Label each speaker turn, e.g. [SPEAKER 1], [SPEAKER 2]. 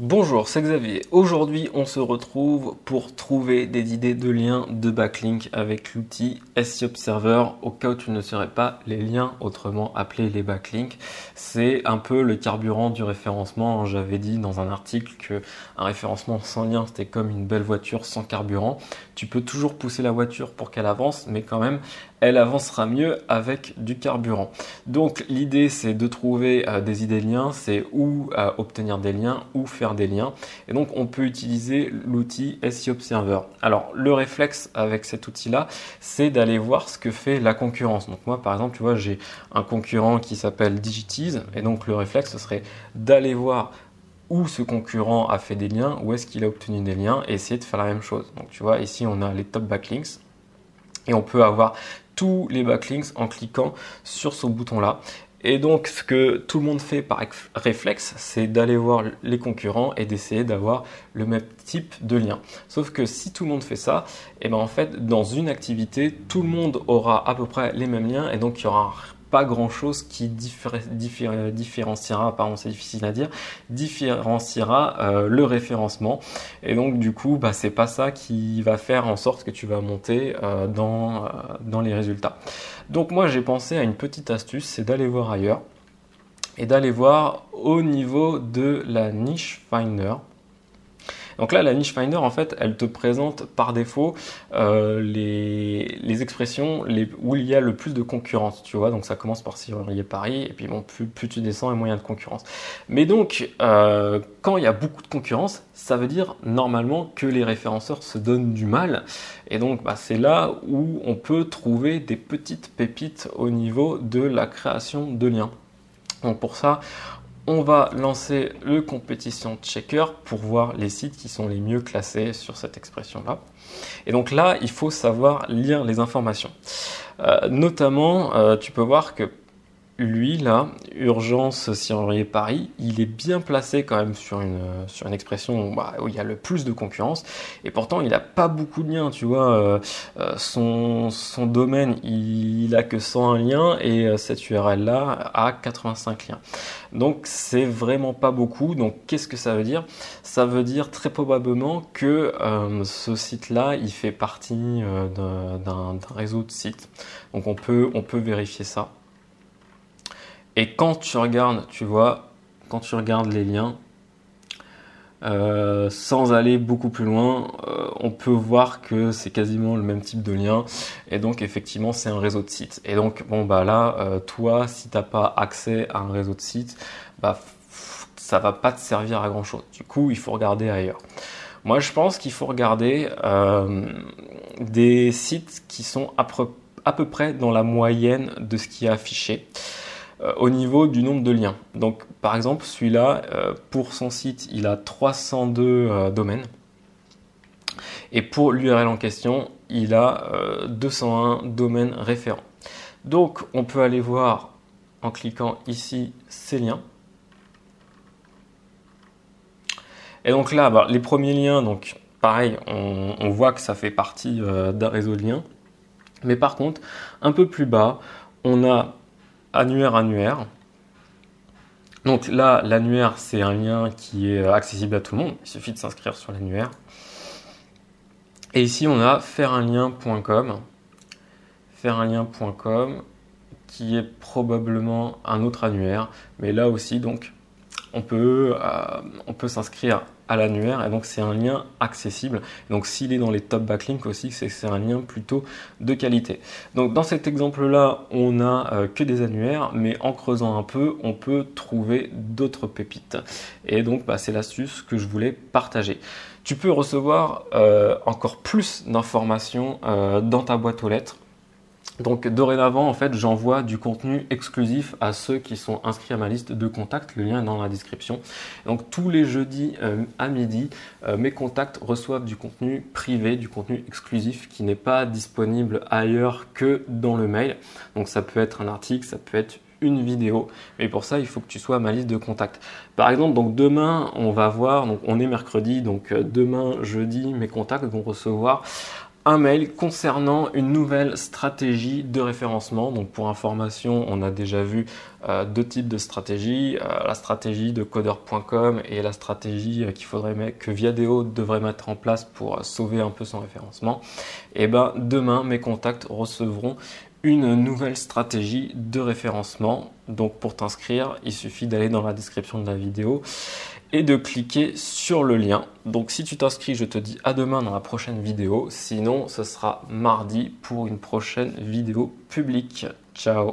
[SPEAKER 1] Bonjour, c'est Xavier. Aujourd'hui, on se retrouve pour trouver des idées de liens de backlink avec l'outil SEO Observer au cas où tu ne serais pas les liens, autrement appelés les backlinks. C'est un peu le carburant du référencement. J'avais dit dans un article que un référencement sans lien, c'était comme une belle voiture sans carburant. Tu peux toujours pousser la voiture pour qu'elle avance, mais quand même, elle avancera mieux avec du carburant. Donc l'idée c'est de trouver euh, des idées de liens, c'est où euh, obtenir des liens, ou faire des liens. Et donc on peut utiliser l'outil SEO Observer. Alors le réflexe avec cet outil-là, c'est d'aller voir ce que fait la concurrence. Donc moi par exemple, tu vois, j'ai un concurrent qui s'appelle Digitize, et donc le réflexe ce serait d'aller voir où ce concurrent a fait des liens, où est-ce qu'il a obtenu des liens, et essayer de faire la même chose. Donc tu vois, ici on a les top backlinks, et on peut avoir tous les backlinks en cliquant sur ce bouton là. Et donc, ce que tout le monde fait par réflexe, c'est d'aller voir les concurrents et d'essayer d'avoir le même type de lien. Sauf que si tout le monde fait ça, et eh ben en fait, dans une activité, tout le monde aura à peu près les mêmes liens et donc il y aura pas grand chose qui différenciera, pardon c'est difficile à dire, différenciera euh, le référencement. Et donc du coup, bah, c'est pas ça qui va faire en sorte que tu vas monter euh, dans, euh, dans les résultats. Donc moi j'ai pensé à une petite astuce, c'est d'aller voir ailleurs et d'aller voir au niveau de la niche finder. Donc là, la niche finder, en fait, elle te présente par défaut euh, les, expressions où il y a le plus de concurrence, tu vois. Donc ça commence par Cyril Paris, et puis bon, plus, tu descends, et moins il y a de concurrence. Mais donc, euh, quand il y a beaucoup de concurrence, ça veut dire normalement que les référenceurs se donnent du mal. Et donc, bah, c'est là où on peut trouver des petites pépites au niveau de la création de liens. Donc pour ça, on va lancer le compétition checker pour voir les sites qui sont les mieux classés sur cette expression-là. Et donc là, il faut savoir lire les informations. Euh, notamment, euh, tu peux voir que lui, là, Urgence Sirorier Paris, il est bien placé quand même sur une, expression bah, où il y a le plus de concurrence. Et pourtant, il n'a pas beaucoup de liens, tu vois. Euh, euh, son, son domaine, il, a que 101 liens et euh, cette URL-là a 85 liens. Donc, c'est vraiment pas beaucoup. Donc, qu'est-ce que ça veut dire? Ça veut dire très probablement que ce site-là, il fait partie d'un réseau de sites. Donc, on peut, on peut vérifier ça. Et quand tu regardes, tu vois, quand tu regardes les liens, euh, sans aller beaucoup plus loin, euh, on peut voir que c'est quasiment le même type de lien et donc effectivement c'est un réseau de sites. Et donc bon bah là, euh, toi si t'as pas accès à un réseau de sites, bah ça va pas te servir à grand chose. Du coup il faut regarder ailleurs. Moi je pense qu'il faut regarder des sites qui sont à peu près dans la moyenne de ce qui est affiché. Euh, au niveau du nombre de liens. Donc par exemple, celui-là, euh, pour son site, il a 302 euh, domaines. Et pour l'URL en question, il a 201 domaines référents. Donc on peut aller voir en cliquant ici ces liens. Et donc là, bah, les premiers liens, donc pareil, on, on voit que ça fait partie d'un réseau de liens. Mais par contre, un peu plus bas, on a annuaire annuaire. Donc là, l'annuaire, c'est un lien qui est accessible à tout le monde. Il suffit de s'inscrire sur l'annuaire. Et ici, on a faire un lien.com. Faire un lien.com qui est probablement un autre annuaire. Mais là aussi, donc, on peut, euh, on peut s'inscrire à l'annuaire et donc c'est un lien accessible. Donc s'il est dans les top backlinks aussi, c'est un lien plutôt de qualité. Donc dans cet exemple-là, on n'a euh, que des annuaires, mais en creusant un peu, on peut trouver d'autres pépites. Et donc bah, c'est l'astuce que je voulais partager. Tu peux recevoir euh, encore plus d'informations dans ta boîte aux lettres donc dorénavant, en fait, j'envoie du contenu exclusif à ceux qui sont inscrits à ma liste de contacts. Le lien est dans la description. Donc tous les jeudis euh, à midi, euh, mes contacts reçoivent du contenu privé, du contenu exclusif qui n'est pas disponible ailleurs que dans le mail. Donc ça peut être un article, ça peut être une vidéo. Mais pour ça, il faut que tu sois à ma liste de contacts. Par exemple, donc demain, on va voir, donc on est mercredi, donc euh, demain, jeudi, mes contacts vont recevoir un mail concernant une nouvelle stratégie de référencement. Donc pour information, on a déjà vu euh, deux types de stratégies, euh, la stratégie de codeur.com et la stratégie euh, qu'il faudrait que Viadeo devrait mettre en place pour sauver un peu son référencement. Et eh ben demain, mes contacts recevront une nouvelle stratégie de référencement. Donc pour t'inscrire, il suffit d'aller dans la description de la vidéo et de cliquer sur le lien. Donc si tu t'inscris, je te dis à demain dans la prochaine vidéo. Sinon, ce sera mardi pour une prochaine vidéo publique. Ciao